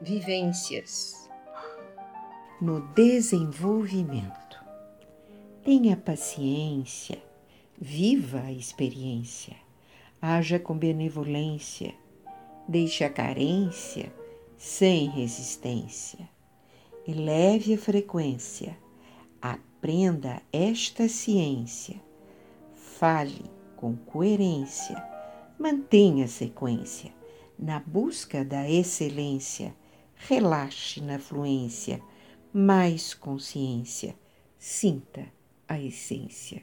vivências. No desenvolvimento, tenha paciência, viva a experiência, haja com benevolência, deixe a carência sem resistência, eleve a frequência, aprenda esta ciência, fale com coerência, mantenha a sequência na busca da excelência, relaxe na fluência, mais consciência, sinta a essência.